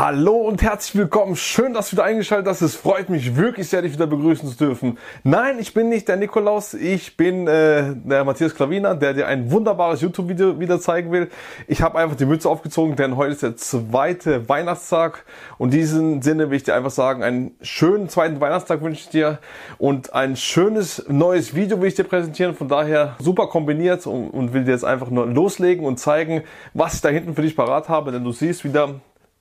Hallo und herzlich willkommen. Schön, dass du wieder eingeschaltet hast. Es freut mich wirklich sehr, dich wieder begrüßen zu dürfen. Nein, ich bin nicht der Nikolaus. Ich bin äh, der Matthias Klavina, der dir ein wunderbares YouTube-Video wieder zeigen will. Ich habe einfach die Mütze aufgezogen, denn heute ist der zweite Weihnachtstag. Und in diesem Sinne will ich dir einfach sagen, einen schönen zweiten Weihnachtstag wünsche ich dir und ein schönes neues Video will ich dir präsentieren. Von daher super kombiniert und, und will dir jetzt einfach nur loslegen und zeigen, was ich da hinten für dich parat habe. Denn du siehst wieder,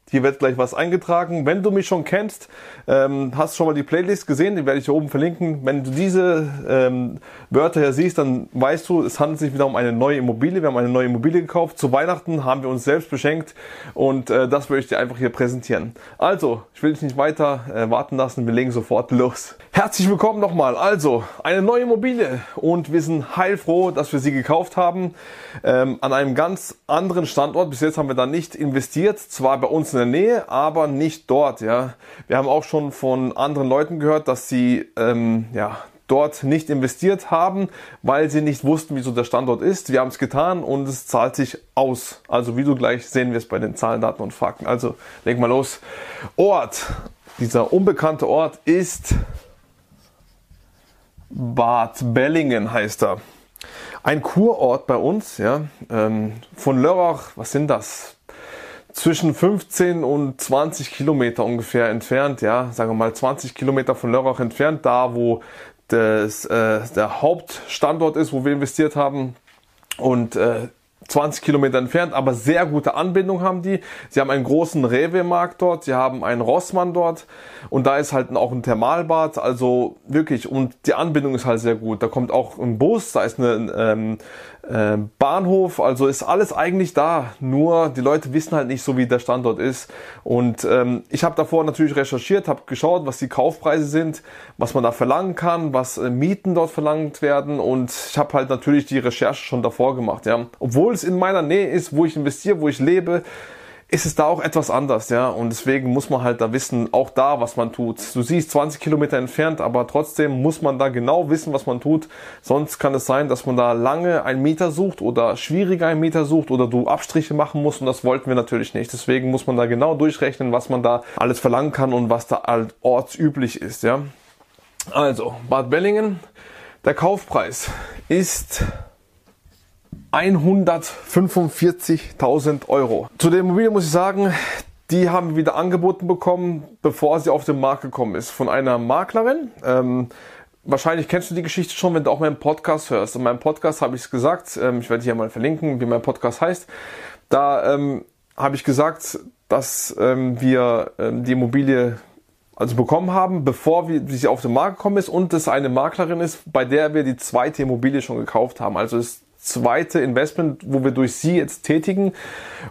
hier wird gleich was eingetragen. Wenn du mich schon kennst, ähm, hast schon mal die Playlist gesehen, die werde ich hier oben verlinken. Wenn du diese ähm, Wörter hier siehst, dann weißt du, es handelt sich wieder um eine neue Immobilie. Wir haben eine neue Immobilie gekauft. Zu Weihnachten haben wir uns selbst beschenkt und äh, das würde ich dir einfach hier präsentieren. Also, ich will dich nicht weiter äh, warten lassen, wir legen sofort los. Herzlich willkommen nochmal. Also, eine neue Immobilie und wir sind heilfroh, dass wir sie gekauft haben. Ähm, an einem ganz anderen Standort. Bis jetzt haben wir da nicht investiert. Zwar bei uns in der Nähe, aber nicht dort. Ja, wir haben auch schon von anderen Leuten gehört, dass sie ähm, ja dort nicht investiert haben, weil sie nicht wussten, wieso der Standort ist. Wir haben es getan und es zahlt sich aus. Also wie du gleich sehen wirst bei den Zahlen, Daten und Fakten. Also leg mal los. Ort. Dieser unbekannte Ort ist Bad Bellingen heißt er. Ein Kurort bei uns, ja, ähm, von Lörrach, was sind das? Zwischen 15 und 20 Kilometer ungefähr entfernt, ja, sagen wir mal 20 Kilometer von Lörrach entfernt, da wo das, äh, der Hauptstandort ist, wo wir investiert haben. Und äh, 20 Kilometer entfernt, aber sehr gute Anbindung haben die. Sie haben einen großen Rewe-Markt dort, sie haben einen Rossmann dort und da ist halt auch ein Thermalbad, also wirklich und die Anbindung ist halt sehr gut. Da kommt auch ein Bus, da ist eine ähm, äh, Bahnhof, also ist alles eigentlich da, nur die Leute wissen halt nicht so, wie der Standort ist. Und ähm, ich habe davor natürlich recherchiert, habe geschaut, was die Kaufpreise sind, was man da verlangen kann, was äh, Mieten dort verlangt werden und ich habe halt natürlich die Recherche schon davor gemacht. Ja, obwohl es in meiner Nähe ist, wo ich investiere, wo ich lebe, ist es da auch etwas anders, ja. Und deswegen muss man halt da wissen, auch da, was man tut. Du siehst 20 Kilometer entfernt, aber trotzdem muss man da genau wissen, was man tut. Sonst kann es sein, dass man da lange einen Mieter sucht oder schwieriger einen Mieter sucht oder du Abstriche machen musst und das wollten wir natürlich nicht. Deswegen muss man da genau durchrechnen, was man da alles verlangen kann und was da halt ortsüblich ist, ja. Also, Bad Bellingen, der Kaufpreis ist 145.000 Euro. Zu der Immobilie muss ich sagen, die haben wir wieder angeboten bekommen, bevor sie auf den Markt gekommen ist, von einer Maklerin. Ähm, wahrscheinlich kennst du die Geschichte schon, wenn du auch meinen Podcast hörst. In meinem Podcast habe ich es gesagt, ähm, ich werde hier mal verlinken, wie mein Podcast heißt. Da ähm, habe ich gesagt, dass ähm, wir ähm, die Immobilie also bekommen haben, bevor wir, sie auf den Markt gekommen ist und es eine Maklerin ist, bei der wir die zweite Immobilie schon gekauft haben. Also es zweite Investment, wo wir durch sie jetzt tätigen.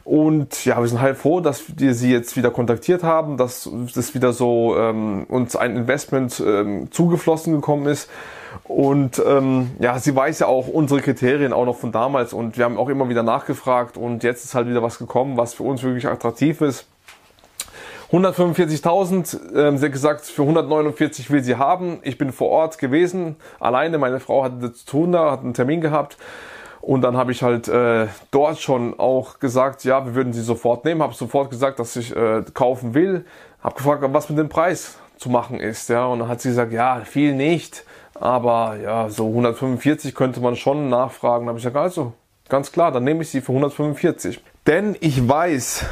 Und ja, wir sind halt froh, dass wir sie jetzt wieder kontaktiert haben, dass das wieder so ähm, uns ein Investment ähm, zugeflossen gekommen ist. Und ähm, ja, sie weiß ja auch unsere Kriterien auch noch von damals und wir haben auch immer wieder nachgefragt und jetzt ist halt wieder was gekommen, was für uns wirklich attraktiv ist. 145.000, ähm, sie hat gesagt, für 149 will sie haben. Ich bin vor Ort gewesen, alleine. Meine Frau hatte zu tun da, hat einen Termin gehabt. Und dann habe ich halt äh, dort schon auch gesagt, ja, wir würden sie sofort nehmen. Habe sofort gesagt, dass ich äh, kaufen will. Habe gefragt, was mit dem Preis zu machen ist. Ja, und dann hat sie gesagt, ja, viel nicht, aber ja, so 145 könnte man schon nachfragen. Habe ich gesagt, also ganz klar, dann nehme ich sie für 145. Denn ich weiß,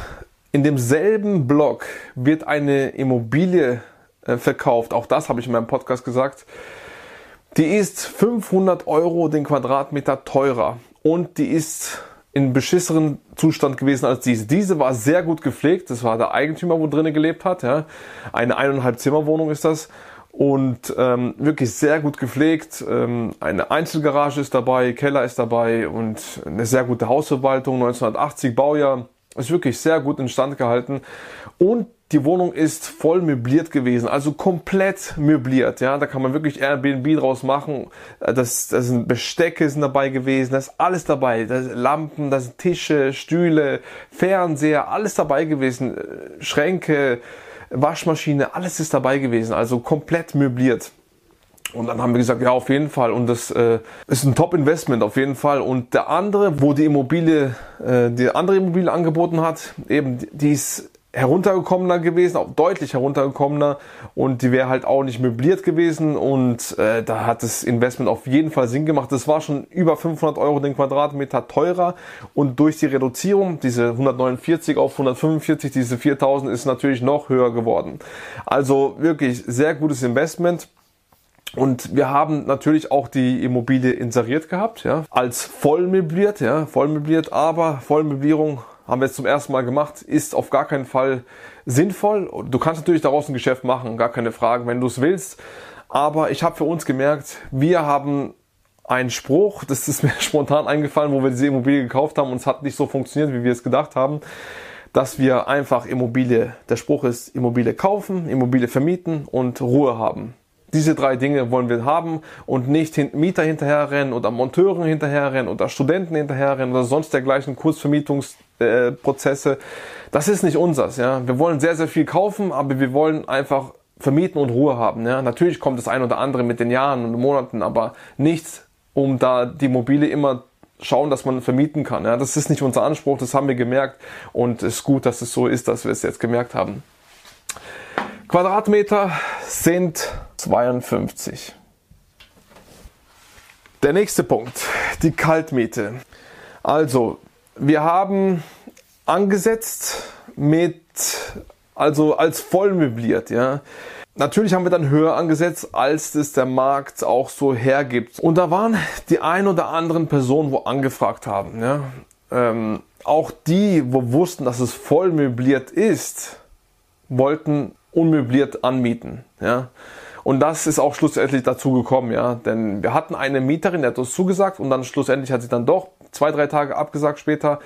in demselben Block wird eine Immobilie äh, verkauft. Auch das habe ich in meinem Podcast gesagt die ist 500 Euro den Quadratmeter teurer und die ist in beschisseren Zustand gewesen als diese. Diese war sehr gut gepflegt. Das war der Eigentümer, wo drinnen gelebt hat. Ja. Eine eineinhalb Zimmerwohnung ist das. und ähm, wirklich sehr gut gepflegt. Ähm, eine Einzelgarage ist dabei, Keller ist dabei und eine sehr gute Hausverwaltung, 1980 Baujahr. Ist wirklich sehr gut instand gehalten. Und die Wohnung ist voll möbliert gewesen, also komplett möbliert. Ja, da kann man wirklich Airbnb draus machen. Das, das sind Bestecke sind dabei gewesen, das ist alles dabei. Das sind Lampen, das sind Tische, Stühle, Fernseher, alles dabei gewesen. Schränke, Waschmaschine, alles ist dabei gewesen. Also komplett möbliert. Und dann haben wir gesagt, ja, auf jeden Fall. Und das äh, ist ein Top-Investment, auf jeden Fall. Und der andere, wo die Immobilie, äh, die andere Immobilie angeboten hat, eben, die ist heruntergekommener gewesen, auch deutlich heruntergekommener und die wäre halt auch nicht möbliert gewesen und äh, da hat das Investment auf jeden Fall Sinn gemacht. Das war schon über 500 Euro den Quadratmeter teurer und durch die Reduzierung, diese 149 auf 145, diese 4000 ist natürlich noch höher geworden. Also wirklich sehr gutes Investment. Und wir haben natürlich auch die Immobilie inseriert gehabt, ja, als voll möbliert, ja, voll möbliert, aber Vollmöblierung haben wir jetzt zum ersten Mal gemacht, ist auf gar keinen Fall sinnvoll. Du kannst natürlich daraus ein Geschäft machen, gar keine Frage, wenn du es willst. Aber ich habe für uns gemerkt, wir haben einen Spruch, das ist mir spontan eingefallen, wo wir diese Immobilie gekauft haben und es hat nicht so funktioniert, wie wir es gedacht haben, dass wir einfach Immobilie, der Spruch ist Immobilie kaufen, Immobilie vermieten und Ruhe haben. Diese drei Dinge wollen wir haben und nicht Mieter hinterherrennen oder Monteuren hinterherrennen oder Studenten hinterherrennen oder sonst dergleichen Kurzvermietungsprozesse. das ist nicht unseres. Ja. Wir wollen sehr, sehr viel kaufen, aber wir wollen einfach vermieten und Ruhe haben. Ja. Natürlich kommt das ein oder andere mit den Jahren und Monaten, aber nichts, um da die Mobile immer schauen, dass man vermieten kann. Ja. Das ist nicht unser Anspruch, das haben wir gemerkt und es ist gut, dass es so ist, dass wir es jetzt gemerkt haben. Quadratmeter sind 52. Der nächste Punkt, die Kaltmiete. Also, wir haben angesetzt mit, also als voll möbliert, ja. Natürlich haben wir dann höher angesetzt, als das der Markt auch so hergibt. Und da waren die ein oder anderen Personen, wo angefragt haben, ja. Ähm, auch die, wo wussten, dass es voll möbliert ist, wollten unmöbliert anmieten, ja. Und das ist auch schlussendlich dazu gekommen, ja. Denn wir hatten eine Mieterin, die hat uns zugesagt und dann schlussendlich hat sie dann doch zwei, drei Tage abgesagt später,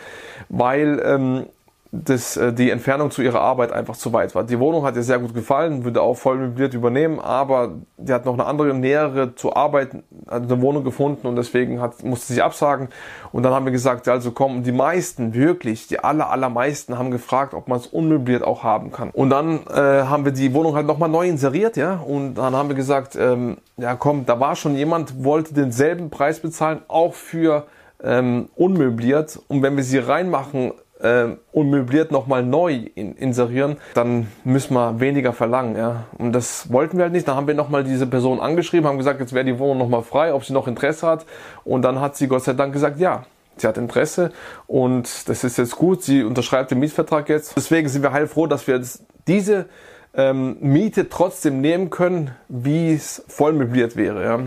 weil ähm, dass äh, die Entfernung zu ihrer Arbeit einfach zu weit war. Die Wohnung hat ihr sehr gut gefallen, würde auch voll möbliert übernehmen, aber die hat noch eine andere, nähere zur Arbeit, also eine Wohnung gefunden und deswegen hat, musste sie absagen. Und dann haben wir gesagt, also komm, die meisten, wirklich, die aller, allermeisten haben gefragt, ob man es unmöbliert auch haben kann. Und dann äh, haben wir die Wohnung halt nochmal neu inseriert, ja, und dann haben wir gesagt, ähm, ja komm, da war schon jemand, wollte denselben Preis bezahlen, auch für ähm, unmöbliert. Und wenn wir sie reinmachen, äh, unmöbliert nochmal neu in, inserieren, dann müssen wir weniger verlangen. Ja? Und das wollten wir halt nicht. Dann haben wir nochmal diese Person angeschrieben, haben gesagt, jetzt wäre die Wohnung nochmal frei, ob sie noch Interesse hat. Und dann hat sie Gott sei Dank gesagt, ja. Sie hat Interesse und das ist jetzt gut. Sie unterschreibt den Mietvertrag jetzt. Deswegen sind wir heilfroh, dass wir jetzt diese ähm, Miete trotzdem nehmen können, wie es voll möbliert wäre. Ja.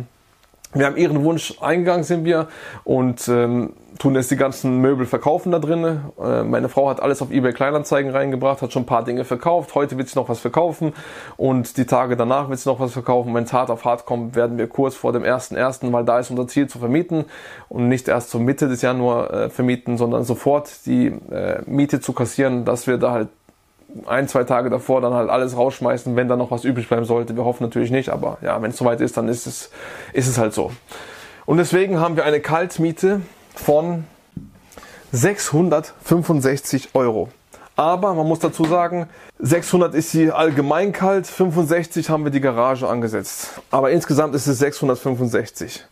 Wir haben ihren Wunsch eingegangen, sind wir, und ähm, tun jetzt die ganzen Möbel verkaufen da drin. Äh, meine Frau hat alles auf eBay Kleinanzeigen reingebracht, hat schon ein paar Dinge verkauft. Heute wird sie noch was verkaufen und die Tage danach wird sie noch was verkaufen. Wenn es hart auf hart kommt, werden wir kurz vor dem 1.1., weil da ist unser Ziel zu vermieten und nicht erst zur Mitte des Januar äh, vermieten, sondern sofort die äh, Miete zu kassieren, dass wir da halt ein, zwei Tage davor dann halt alles rausschmeißen, wenn da noch was übrig bleiben sollte. Wir hoffen natürlich nicht, aber ja, wenn es soweit ist, dann ist es, ist es halt so. Und deswegen haben wir eine Kaltmiete von 665 Euro. Aber man muss dazu sagen, 600 ist sie allgemein kalt, 65 haben wir die Garage angesetzt. Aber insgesamt ist es 665.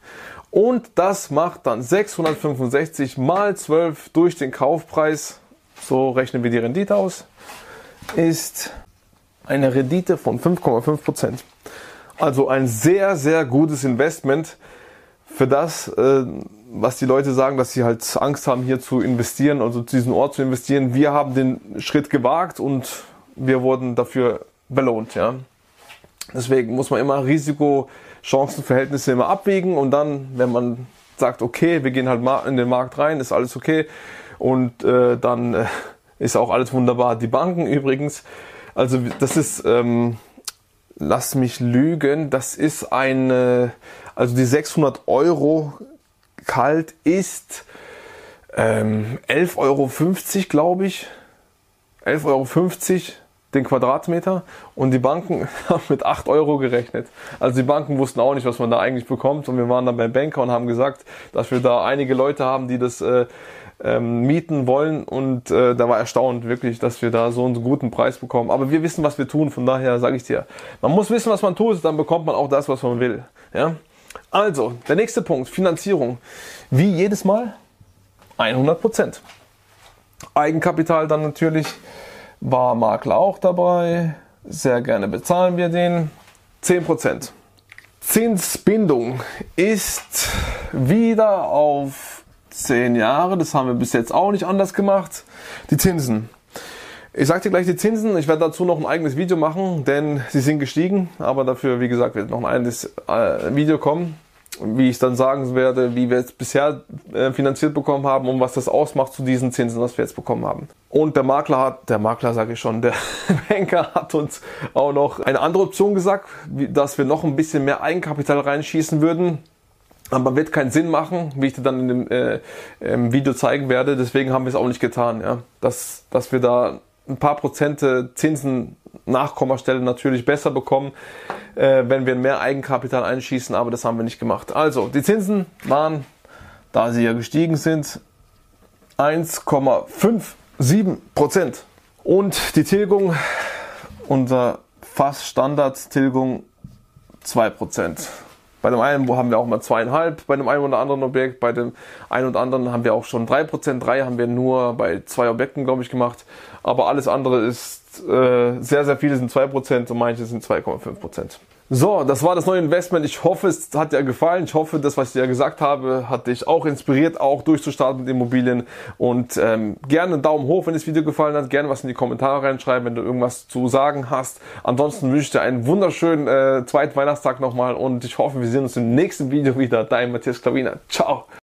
Und das macht dann 665 mal 12 durch den Kaufpreis. So rechnen wir die Rendite aus ist eine Rendite von 5,5% Also ein sehr, sehr gutes Investment für das, äh, was die Leute sagen, dass sie halt Angst haben, hier zu investieren, also zu diesem Ort zu investieren. Wir haben den Schritt gewagt und wir wurden dafür belohnt, ja. Deswegen muss man immer Risiko-Chancen-Verhältnisse immer abwägen und dann, wenn man sagt, okay, wir gehen halt in den Markt rein, ist alles okay und äh, dann äh, ist auch alles wunderbar. Die Banken übrigens, also das ist ähm, lass mich lügen, das ist eine, also die 600 Euro kalt ist ähm, 11,50 Euro, glaube ich. 11,50 Euro den Quadratmeter und die Banken haben mit 8 Euro gerechnet. Also die Banken wussten auch nicht, was man da eigentlich bekommt und wir waren dann beim Banker und haben gesagt, dass wir da einige Leute haben, die das äh, ähm, mieten wollen und äh, da war erstaunt wirklich, dass wir da so einen guten Preis bekommen. Aber wir wissen, was wir tun, von daher sage ich dir, man muss wissen, was man tut, dann bekommt man auch das, was man will. Ja? Also, der nächste Punkt, Finanzierung. Wie jedes Mal 100 Prozent. Eigenkapital dann natürlich war Makler auch dabei. Sehr gerne bezahlen wir den. 10 Prozent. Zinsbindung ist wieder auf 10 Jahre. Das haben wir bis jetzt auch nicht anders gemacht. Die Zinsen. Ich sage dir gleich die Zinsen. Ich werde dazu noch ein eigenes Video machen, denn sie sind gestiegen. Aber dafür, wie gesagt, wird noch ein eigenes äh, Video kommen wie ich dann sagen werde, wie wir es bisher äh, finanziert bekommen haben und was das ausmacht zu diesen Zinsen, was wir jetzt bekommen haben. Und der Makler hat, der Makler sage ich schon, der Banker hat uns auch noch eine andere Option gesagt, dass wir noch ein bisschen mehr Eigenkapital reinschießen würden. Aber wird keinen Sinn machen, wie ich dir dann in dem äh, Video zeigen werde. Deswegen haben wir es auch nicht getan, ja. Dass, dass wir da ein paar Prozente Zinsen Nachkommastelle natürlich besser bekommen, äh, wenn wir mehr Eigenkapital einschießen, aber das haben wir nicht gemacht. Also, die Zinsen waren, da sie ja gestiegen sind, 1,57 Prozent. Und die Tilgung, unser fast Standard-Tilgung 2 Prozent. Bei dem einen haben wir auch mal zweieinhalb, bei dem einen oder anderen Objekt, bei dem einen oder anderen haben wir auch schon drei Prozent. Drei haben wir nur bei zwei Objekten, glaube ich, gemacht. Aber alles andere ist äh, sehr, sehr viele sind zwei Prozent und manche sind 2,5 Prozent. So, das war das neue Investment. Ich hoffe, es hat dir gefallen. Ich hoffe, das, was ich dir gesagt habe, hat dich auch inspiriert, auch durchzustarten mit Immobilien. Und ähm, gerne einen Daumen hoch, wenn das Video gefallen hat. Gerne was in die Kommentare reinschreiben, wenn du irgendwas zu sagen hast. Ansonsten wünsche ich dir einen wunderschönen äh, zweiten Weihnachtstag nochmal und ich hoffe, wir sehen uns im nächsten Video wieder. Dein Matthias Klaviner. Ciao.